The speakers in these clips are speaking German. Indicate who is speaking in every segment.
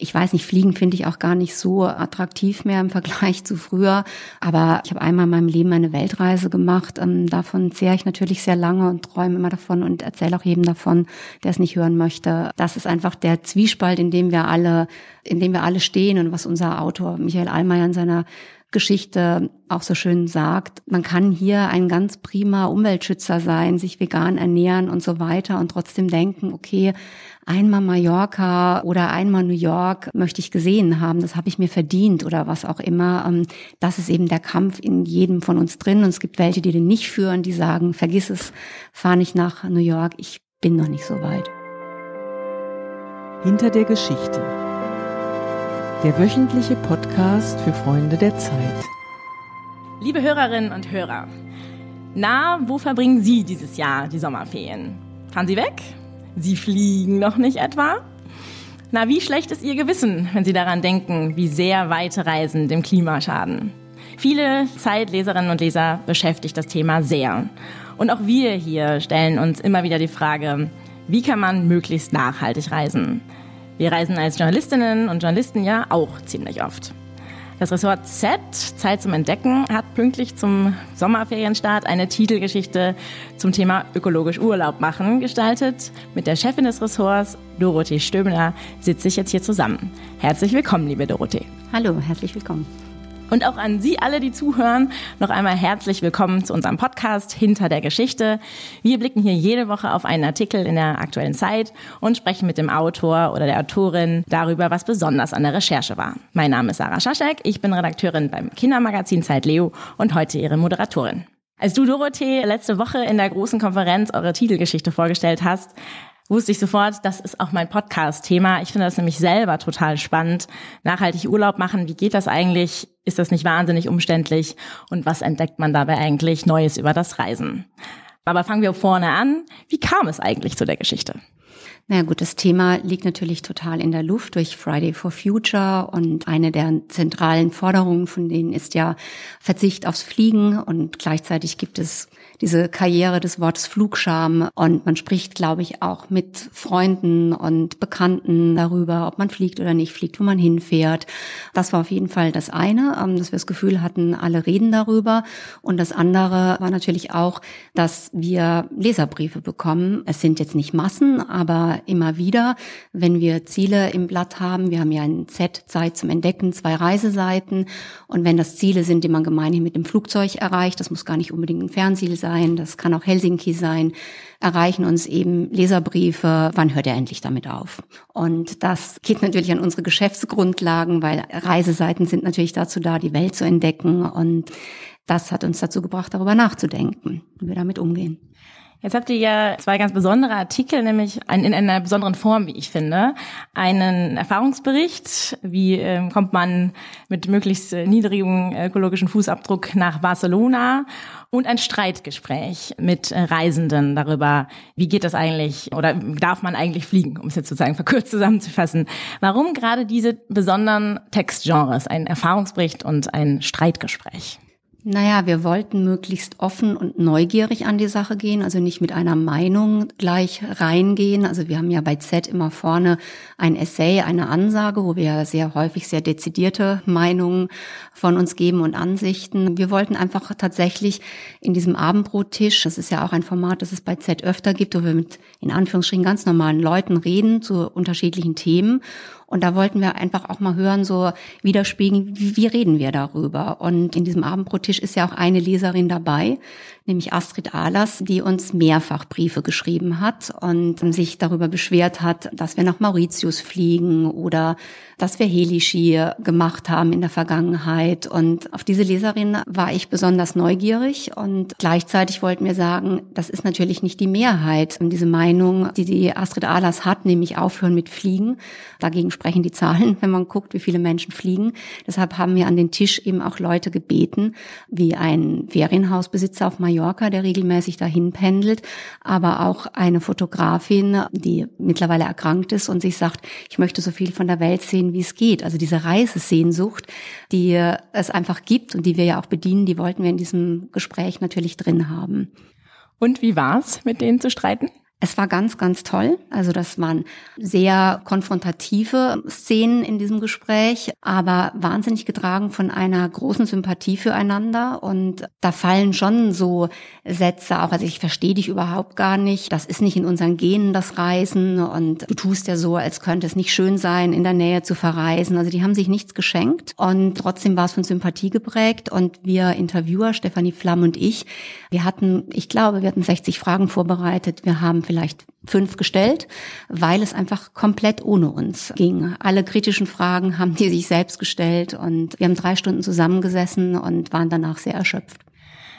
Speaker 1: Ich weiß nicht, Fliegen finde ich auch gar nicht so attraktiv mehr im Vergleich zu früher. Aber ich habe einmal in meinem Leben eine Weltreise gemacht. Ähm, davon zehre ich natürlich sehr lange und träume immer davon und erzähle auch jedem davon, der es nicht hören möchte. Das ist einfach der Zwiespalt, in dem wir alle, in dem wir alle stehen und was unser Autor Michael Allmeier in seiner Geschichte auch so schön sagt, man kann hier ein ganz prima Umweltschützer sein, sich vegan ernähren und so weiter und trotzdem denken, okay, einmal Mallorca oder einmal New York möchte ich gesehen haben, das habe ich mir verdient oder was auch immer. Ähm, das ist eben der Kampf in jedem von uns drin und es gibt welche, die den nicht führen, die sagen, vergiss es, fahr nicht nach New York, ich bin noch nicht so weit.
Speaker 2: Hinter der Geschichte der wöchentliche Podcast für Freunde der Zeit.
Speaker 3: Liebe Hörerinnen und Hörer, na, wo verbringen Sie dieses Jahr die Sommerferien? Fahren Sie weg? Sie fliegen noch nicht etwa? Na, wie schlecht ist Ihr Gewissen, wenn Sie daran denken, wie sehr weite Reisen dem Klima schaden? Viele Zeitleserinnen und Leser beschäftigt das Thema sehr. Und auch wir hier stellen uns immer wieder die Frage, wie kann man möglichst nachhaltig reisen? Wir reisen als Journalistinnen und Journalisten ja auch ziemlich oft. Das Ressort Z, Zeit zum Entdecken, hat pünktlich zum Sommerferienstart eine Titelgeschichte zum Thema ökologisch Urlaub machen gestaltet. Mit der Chefin des Ressorts, Dorothee Stöbner, sitze ich jetzt hier zusammen. Herzlich willkommen, liebe Dorothee.
Speaker 1: Hallo, herzlich willkommen.
Speaker 3: Und auch an Sie alle, die zuhören, noch einmal herzlich willkommen zu unserem Podcast Hinter der Geschichte. Wir blicken hier jede Woche auf einen Artikel in der aktuellen Zeit und sprechen mit dem Autor oder der Autorin darüber, was besonders an der Recherche war. Mein Name ist Sarah Schaschek, ich bin Redakteurin beim Kindermagazin Zeit Leo und heute Ihre Moderatorin. Als du, Dorothee, letzte Woche in der großen Konferenz eure Titelgeschichte vorgestellt hast, wusste ich sofort, das ist auch mein Podcast-Thema. Ich finde das nämlich selber total spannend. Nachhaltig Urlaub machen, wie geht das eigentlich? Ist das nicht wahnsinnig umständlich? Und was entdeckt man dabei eigentlich Neues über das Reisen? Aber fangen wir vorne an. Wie kam es eigentlich zu der Geschichte?
Speaker 1: Naja gut, das Thema liegt natürlich total in der Luft durch Friday for Future und eine der zentralen Forderungen von denen ist ja Verzicht aufs Fliegen und gleichzeitig gibt es diese Karriere des Wortes Flugscham. Und man spricht, glaube ich, auch mit Freunden und Bekannten darüber, ob man fliegt oder nicht fliegt, wo man hinfährt. Das war auf jeden Fall das eine, ähm, dass wir das Gefühl hatten, alle reden darüber. Und das andere war natürlich auch, dass wir Leserbriefe bekommen. Es sind jetzt nicht Massen, aber immer wieder, wenn wir Ziele im Blatt haben. Wir haben ja ein Z, Zeit zum Entdecken, zwei Reiseseiten. Und wenn das Ziele sind, die man gemeinhin mit dem Flugzeug erreicht, das muss gar nicht unbedingt ein Fernziel sein, sein, das kann auch Helsinki sein, erreichen uns eben Leserbriefe, wann hört er endlich damit auf? Und das geht natürlich an unsere Geschäftsgrundlagen, weil Reiseseiten sind natürlich dazu da, die Welt zu entdecken. Und das hat uns dazu gebracht, darüber nachzudenken, wie wir damit umgehen.
Speaker 3: Jetzt habt ihr ja zwei ganz besondere Artikel, nämlich in einer besonderen Form, wie ich finde. Einen Erfahrungsbericht, wie äh, kommt man mit möglichst niedrigem ökologischen Fußabdruck nach Barcelona und ein Streitgespräch mit Reisenden darüber, wie geht das eigentlich oder darf man eigentlich fliegen, um es jetzt sozusagen verkürzt zusammenzufassen. Warum gerade diese besonderen Textgenres, ein Erfahrungsbericht und ein Streitgespräch?
Speaker 1: Naja, wir wollten möglichst offen und neugierig an die Sache gehen, also nicht mit einer Meinung gleich reingehen. Also wir haben ja bei Z immer vorne ein Essay, eine Ansage, wo wir sehr häufig sehr dezidierte Meinungen von uns geben und Ansichten. Wir wollten einfach tatsächlich in diesem Abendbrottisch, das ist ja auch ein Format, das es bei Z öfter gibt, wo wir mit in Anführungsstrichen ganz normalen Leuten reden zu unterschiedlichen Themen und da wollten wir einfach auch mal hören, so widerspiegeln, wie, wie reden wir darüber. Und in diesem Abendbrottisch ist ja auch eine Leserin dabei, nämlich Astrid Ahlers, die uns mehrfach Briefe geschrieben hat und sich darüber beschwert hat, dass wir nach Mauritius fliegen oder dass wir Heliski gemacht haben in der Vergangenheit. Und auf diese Leserin war ich besonders neugierig und gleichzeitig wollten wir sagen, das ist natürlich nicht die Mehrheit. Und diese Meinung, die die Astrid Ahlers hat, nämlich aufhören mit Fliegen, dagegen sprechen die Zahlen, wenn man guckt, wie viele Menschen fliegen. Deshalb haben wir an den Tisch eben auch Leute gebeten, wie ein Ferienhausbesitzer auf Mallorca, Mallorca, der regelmäßig dahin pendelt, aber auch eine Fotografin, die mittlerweile erkrankt ist und sich sagt, ich möchte so viel von der Welt sehen, wie es geht. Also diese Reisesehnsucht, die es einfach gibt und die wir ja auch bedienen, die wollten wir in diesem Gespräch natürlich drin haben.
Speaker 3: Und wie war's, mit denen zu streiten?
Speaker 1: Es war ganz, ganz toll. Also das waren sehr konfrontative Szenen in diesem Gespräch, aber wahnsinnig getragen von einer großen Sympathie füreinander. Und da fallen schon so Sätze auch, also ich verstehe dich überhaupt gar nicht. Das ist nicht in unseren Genen, das Reisen. Und du tust ja so, als könnte es nicht schön sein, in der Nähe zu verreisen. Also die haben sich nichts geschenkt. Und trotzdem war es von Sympathie geprägt. Und wir Interviewer, Stefanie Flamm und ich, wir hatten, ich glaube, wir hatten 60 Fragen vorbereitet. Wir haben vielleicht fünf gestellt, weil es einfach komplett ohne uns ging. Alle kritischen Fragen haben die sich selbst gestellt und wir haben drei Stunden zusammengesessen und waren danach sehr erschöpft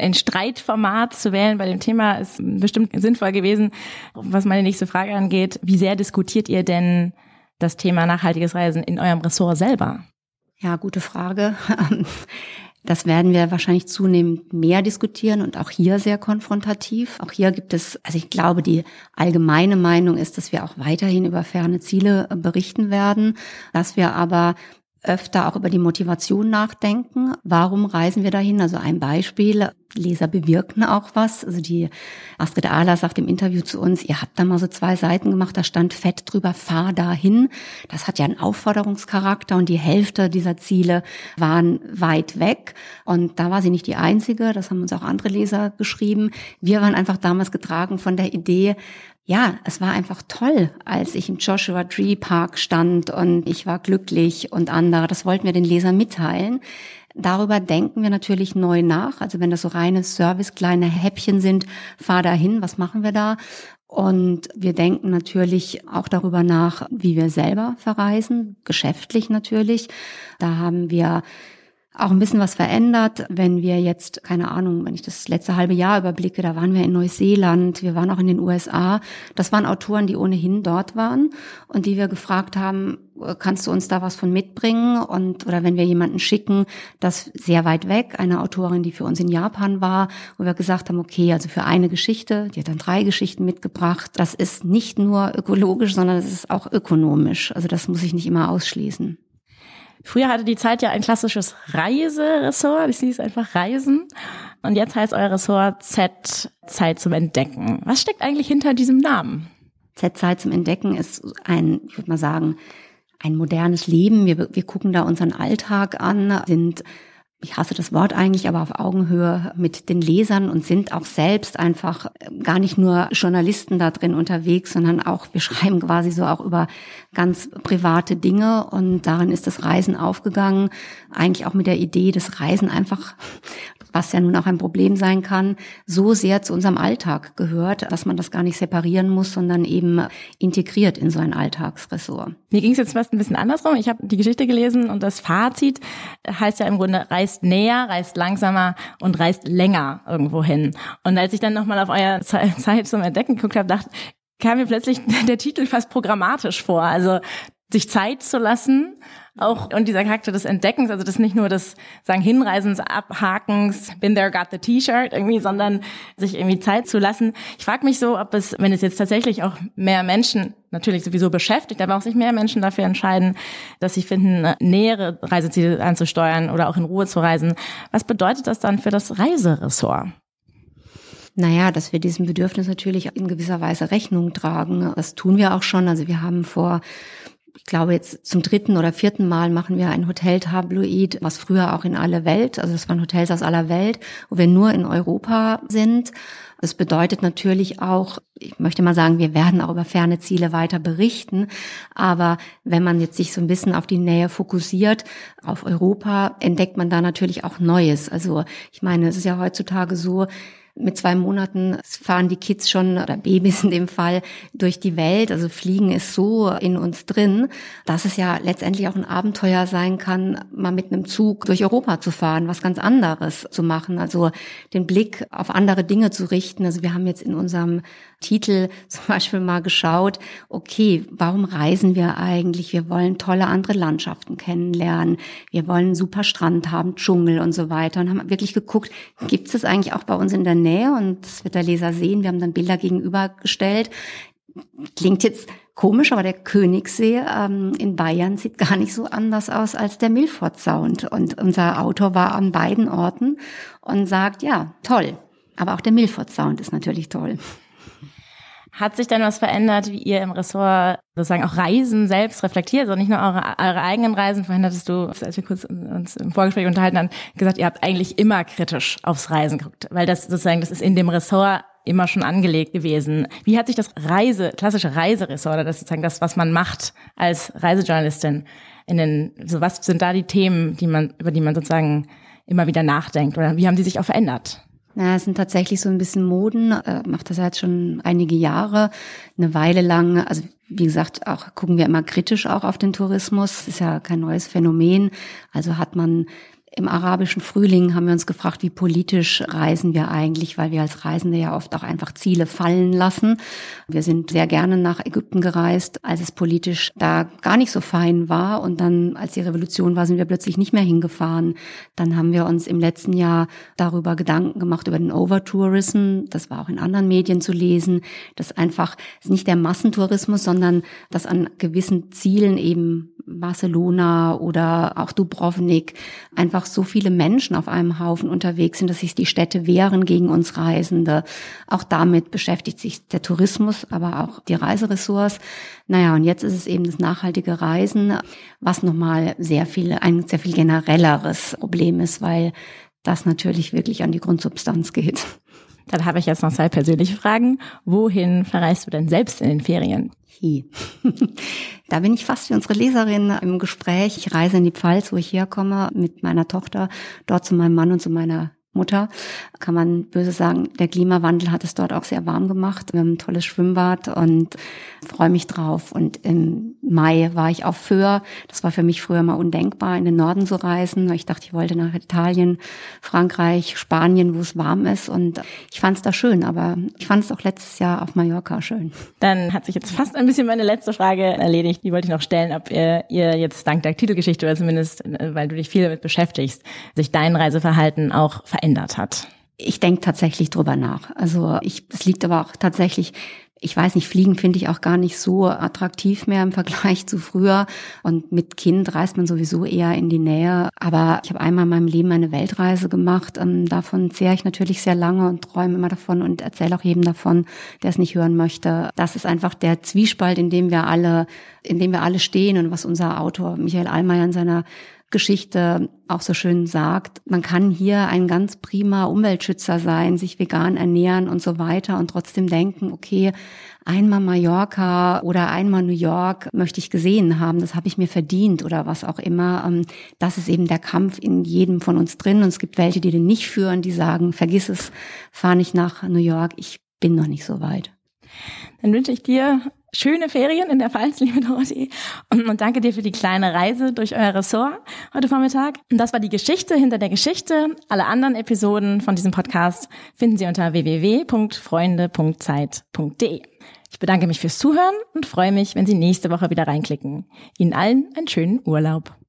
Speaker 3: ein Streitformat zu wählen bei dem Thema ist bestimmt sinnvoll gewesen. Was meine nächste Frage angeht, wie sehr diskutiert ihr denn das Thema nachhaltiges Reisen in eurem Ressort selber?
Speaker 1: Ja, gute Frage. Das werden wir wahrscheinlich zunehmend mehr diskutieren und auch hier sehr konfrontativ. Auch hier gibt es, also ich glaube, die allgemeine Meinung ist, dass wir auch weiterhin über ferne Ziele äh, berichten werden, dass wir aber öfter auch über die Motivation nachdenken. Warum reisen wir dahin? Also ein Beispiel. Leser bewirken auch was. Also die Astrid Ahler sagt im Interview zu uns, ihr habt da mal so zwei Seiten gemacht, da stand fett drüber, fahr dahin. Das hat ja einen Aufforderungscharakter und die Hälfte dieser Ziele waren weit weg. Und da war sie nicht die einzige, das haben uns auch andere Leser geschrieben. Wir waren einfach damals getragen von der Idee, ja, es war einfach toll, als ich im Joshua Tree Park stand und ich war glücklich und andere. Das wollten wir den Lesern mitteilen. Darüber denken wir natürlich neu nach. Also wenn das so reine Service, kleine Häppchen sind, fahr dahin, was machen wir da? Und wir denken natürlich auch darüber nach, wie wir selber verreisen, geschäftlich natürlich. Da haben wir auch ein bisschen was verändert. Wenn wir jetzt, keine Ahnung, wenn ich das letzte halbe Jahr überblicke, da waren wir in Neuseeland, wir waren auch in den USA. Das waren Autoren, die ohnehin dort waren und die wir gefragt haben, kannst du uns da was von mitbringen? Und, oder wenn wir jemanden schicken, das sehr weit weg, eine Autorin, die für uns in Japan war, wo wir gesagt haben, okay, also für eine Geschichte, die hat dann drei Geschichten mitgebracht. Das ist nicht nur ökologisch, sondern es ist auch ökonomisch. Also das muss ich nicht immer ausschließen.
Speaker 3: Früher hatte die Zeit ja ein klassisches Reiseressort. Ich sehe es einfach Reisen. Und jetzt heißt euer Ressort Z Zeit zum Entdecken. Was steckt eigentlich hinter diesem Namen?
Speaker 1: Z Zeit zum Entdecken ist ein, ich würde mal sagen, ein modernes Leben. Wir, wir gucken da unseren Alltag an, sind ich hasse das Wort eigentlich, aber auf Augenhöhe mit den Lesern und sind auch selbst einfach gar nicht nur Journalisten da drin unterwegs, sondern auch, wir schreiben quasi so auch über ganz private Dinge und darin ist das Reisen aufgegangen, eigentlich auch mit der Idee, das Reisen einfach was ja nun auch ein Problem sein kann, so sehr zu unserem Alltag gehört, dass man das gar nicht separieren muss, sondern eben integriert in so ein Alltagsressort.
Speaker 3: Mir ging es jetzt fast ein bisschen andersrum. Ich habe die Geschichte gelesen und das Fazit heißt ja im Grunde, reist näher, reist langsamer und reist länger irgendwo hin. Und als ich dann nochmal auf euer Zeit zum Entdecken geguckt habe, dachte, kam mir plötzlich der Titel fast programmatisch vor. Also sich Zeit zu lassen, auch und dieser Charakter des Entdeckens, also das nicht nur des sagen Hinreisens, Abhakens, been there, got the T-Shirt irgendwie, sondern sich irgendwie Zeit zu lassen. Ich frage mich so, ob es, wenn es jetzt tatsächlich auch mehr Menschen natürlich sowieso beschäftigt, aber auch sich mehr Menschen dafür entscheiden, dass sie finden, nähere Reiseziele anzusteuern oder auch in Ruhe zu reisen. Was bedeutet das dann für das Reiseressort?
Speaker 1: Naja, dass wir diesem Bedürfnis natürlich in gewisser Weise Rechnung tragen. Das tun wir auch schon. Also wir haben vor ich glaube jetzt zum dritten oder vierten Mal machen wir ein Hoteltabloid, was früher auch in alle Welt, also es waren Hotels aus aller Welt, wo wir nur in Europa sind. Das bedeutet natürlich auch, ich möchte mal sagen, wir werden auch über ferne Ziele weiter berichten. Aber wenn man jetzt sich so ein bisschen auf die Nähe fokussiert, auf Europa, entdeckt man da natürlich auch Neues. Also ich meine, es ist ja heutzutage so, mit zwei Monaten fahren die Kids schon oder Babys in dem Fall durch die Welt. Also Fliegen ist so in uns drin, dass es ja letztendlich auch ein Abenteuer sein kann, mal mit einem Zug durch Europa zu fahren, was ganz anderes zu machen. Also den Blick auf andere Dinge zu richten. Also wir haben jetzt in unserem Titel zum Beispiel mal geschaut, okay, warum reisen wir eigentlich? Wir wollen tolle andere Landschaften kennenlernen. Wir wollen einen super Strand haben, Dschungel und so weiter. Und haben wirklich geguckt, gibt es das eigentlich auch bei uns in der Nähe? Und das wird der Leser sehen. Wir haben dann Bilder gegenübergestellt. Klingt jetzt komisch, aber der Königssee ähm, in Bayern sieht gar nicht so anders aus als der Milford Sound. Und unser Autor war an beiden Orten und sagt, ja, toll. Aber auch der Milford Sound ist natürlich toll.
Speaker 3: Hat sich denn was verändert, wie ihr im Ressort sozusagen auch Reisen selbst reflektiert, also nicht nur eure, eure eigenen Reisen? Vorhin hattest du, als wir kurz uns im Vorgespräch unterhalten haben, gesagt, ihr habt eigentlich immer kritisch aufs Reisen geguckt, weil das sozusagen, das ist in dem Ressort immer schon angelegt gewesen. Wie hat sich das Reise, klassische Reiseressort, oder das sozusagen das, was man macht als Reisejournalistin, in den, so was sind da die Themen, die man, über die man sozusagen immer wieder nachdenkt, oder wie haben die sich auch verändert?
Speaker 1: Na, es sind tatsächlich so ein bisschen Moden, äh, macht das jetzt schon einige Jahre, eine Weile lang, also wie gesagt, auch gucken wir immer kritisch auch auf den Tourismus, ist ja kein neues Phänomen, also hat man im arabischen Frühling haben wir uns gefragt, wie politisch reisen wir eigentlich, weil wir als Reisende ja oft auch einfach Ziele fallen lassen. Wir sind sehr gerne nach Ägypten gereist, als es politisch da gar nicht so fein war. Und dann, als die Revolution war, sind wir plötzlich nicht mehr hingefahren. Dann haben wir uns im letzten Jahr darüber Gedanken gemacht, über den Overtourism. Das war auch in anderen Medien zu lesen. Das einfach nicht der Massentourismus, sondern dass an gewissen Zielen eben Barcelona oder auch Dubrovnik einfach so viele Menschen auf einem Haufen unterwegs sind, dass sich die Städte wehren gegen uns Reisende. Auch damit beschäftigt sich der Tourismus, aber auch die Reiseressorts. Naja, und jetzt ist es eben das nachhaltige Reisen, was nochmal sehr viel, ein sehr viel generelleres Problem ist, weil das natürlich wirklich an die Grundsubstanz geht.
Speaker 3: Dann habe ich jetzt noch zwei persönliche Fragen. Wohin verreist du denn selbst in den Ferien?
Speaker 1: Da bin ich fast wie unsere Leserin im Gespräch. Ich reise in die Pfalz, wo ich herkomme, mit meiner Tochter, dort zu meinem Mann und zu meiner Mutter, kann man böse sagen, der Klimawandel hat es dort auch sehr warm gemacht. Wir haben ein tolles Schwimmbad und freue mich drauf. Und im Mai war ich auf Föhr. Das war für mich früher mal undenkbar, in den Norden zu reisen. Ich dachte, ich wollte nach Italien, Frankreich, Spanien, wo es warm ist. Und ich fand es da schön, aber ich fand es auch letztes Jahr auf Mallorca schön.
Speaker 3: Dann hat sich jetzt fast ein bisschen meine letzte Frage erledigt. Die wollte ich noch stellen, ob ihr, ihr jetzt dank der Titelgeschichte oder zumindest, weil du dich viel damit beschäftigst, sich dein Reiseverhalten auch verändert verändert hat?
Speaker 1: Ich denke tatsächlich drüber nach. Also ich, es liegt aber auch tatsächlich ich weiß nicht, Fliegen finde ich auch gar nicht so attraktiv mehr im Vergleich zu früher. Und mit Kind reist man sowieso eher in die Nähe. Aber ich habe einmal in meinem Leben eine Weltreise gemacht. Ähm, davon zehre ich natürlich sehr lange und träume immer davon und erzähle auch jedem davon, der es nicht hören möchte. Das ist einfach der Zwiespalt, in dem wir alle, in dem wir alle stehen und was unser Autor Michael Allmeier in seiner Geschichte auch so schön sagt, man kann hier ein ganz prima Umweltschützer sein, sich vegan ernähren und so weiter und trotzdem denken, okay, einmal Mallorca oder einmal New York möchte ich gesehen haben, das habe ich mir verdient oder was auch immer. Ähm, das ist eben der Kampf in jedem von uns drin und es gibt welche, die den nicht führen, die sagen, vergiss es, fahr nicht nach New York, ich bin noch nicht so weit.
Speaker 3: Dann wünsche ich dir schöne Ferien in der Pfalz, liebe Dorothee. Und, und danke dir für die kleine Reise durch euer Ressort heute Vormittag. Und das war die Geschichte hinter der Geschichte. Alle anderen Episoden von diesem Podcast finden Sie unter www.freunde.zeit.de. Ich bedanke mich fürs Zuhören und freue mich, wenn Sie nächste Woche wieder reinklicken. Ihnen allen einen schönen Urlaub.